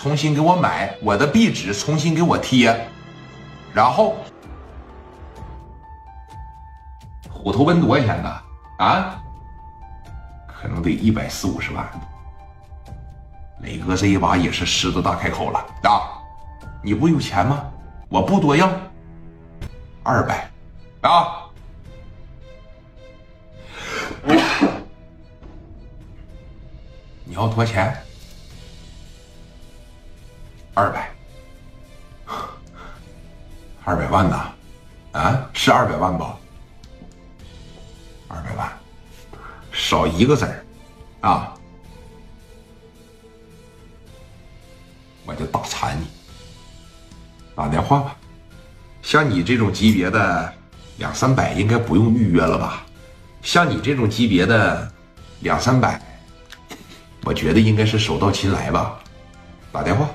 重新给我买，我的壁纸重新给我贴，然后虎头奔多少钱呢？啊，可能得一百四五十万。磊哥这一把也是狮子大开口了啊！你不有钱吗？我不多要，二百啊！你要多少钱？二百，二百万呐？啊，是二百万不？二百万，少一个字儿啊！我就打残你！打电话吧，像你这种级别的两三百应该不用预约了吧？像你这种级别的两三百，我觉得应该是手到擒来吧。打电话。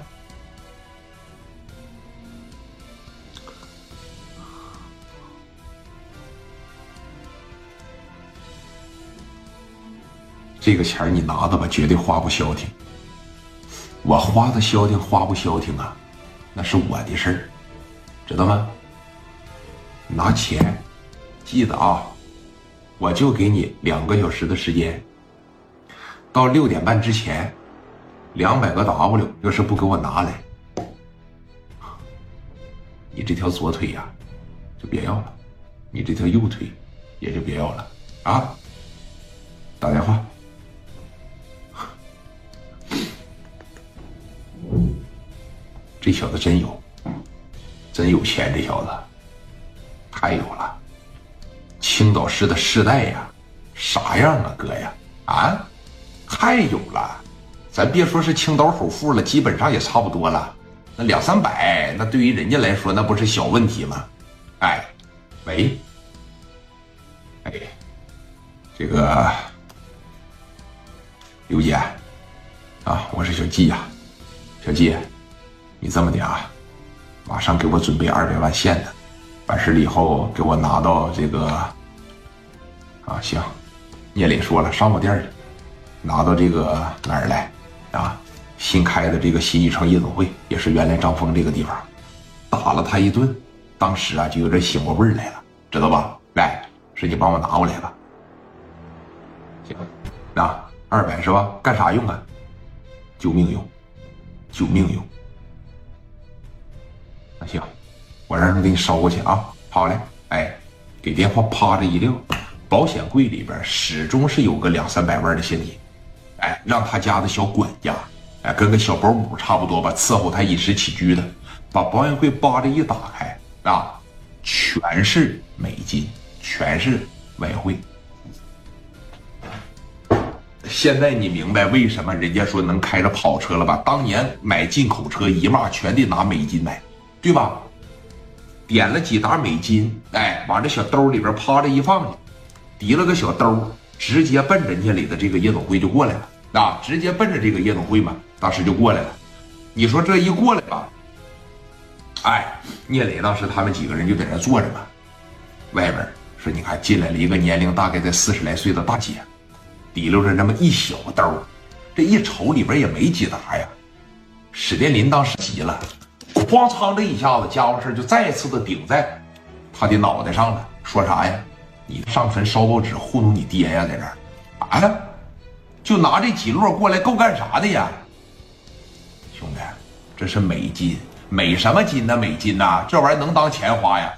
这个钱你拿着吧，绝对花不消停。我花的消停花不消停啊，那是我的事儿，知道吗？拿钱，记得啊，我就给你两个小时的时间，到六点半之前，两百个 W，要是不给我拿来，你这条左腿呀，就别要了，你这条右腿也就别要了啊！这小子真有，真有钱！这小子太有了。青岛市的世代呀，啥样啊，哥呀？啊，太有了！咱别说是青岛首富了，基本上也差不多了。那两三百，那对于人家来说，那不是小问题吗？哎，喂，哎，这个刘姐啊，我是小季呀，小季。你这么的啊，马上给我准备二百万现的，完事了以后给我拿到这个啊，行，聂磊说了，上我店里拿到这个哪儿来啊？新开的这个新一城夜总会，也是原来张峰这个地方，打了他一顿，当时啊就有点醒过味儿来了，知道吧？来，是你帮我拿过来吧。行，啊，二百是吧？干啥用啊？救命用，救命用。我让人给你捎过去啊！好嘞，哎，给电话啪着一撂，保险柜里边始终是有个两三百万的现金，哎，让他家的小管家，哎，跟个小保姆差不多吧，伺候他饮食起居的，把保险柜扒着一打开啊，全是美金，全是外汇。现在你明白为什么人家说能开着跑车了吧？当年买进口车一码全得拿美金买。对吧？点了几沓美金，哎，往这小兜里边趴着一放去，提了个小兜，直接奔着聂磊的这个夜总会就过来了啊！直接奔着这个夜总会嘛，当时就过来了。你说这一过来吧，哎，聂磊当时他们几个人就在那坐着嘛。外边说，你看进来了一个年龄大概在四十来岁的大姐，提溜着那么一小兜，这一瞅里边也没几沓呀。史殿林当时急了。咣嚓！这一下子，家伙事就再次的顶在他的脑袋上了。说啥呀？你上坟烧报纸糊弄你爹呀，在这儿啊？就拿这几摞过来够干啥的呀？兄弟，这是美金，美什么金呢？美金呐，这玩意儿能当钱花呀？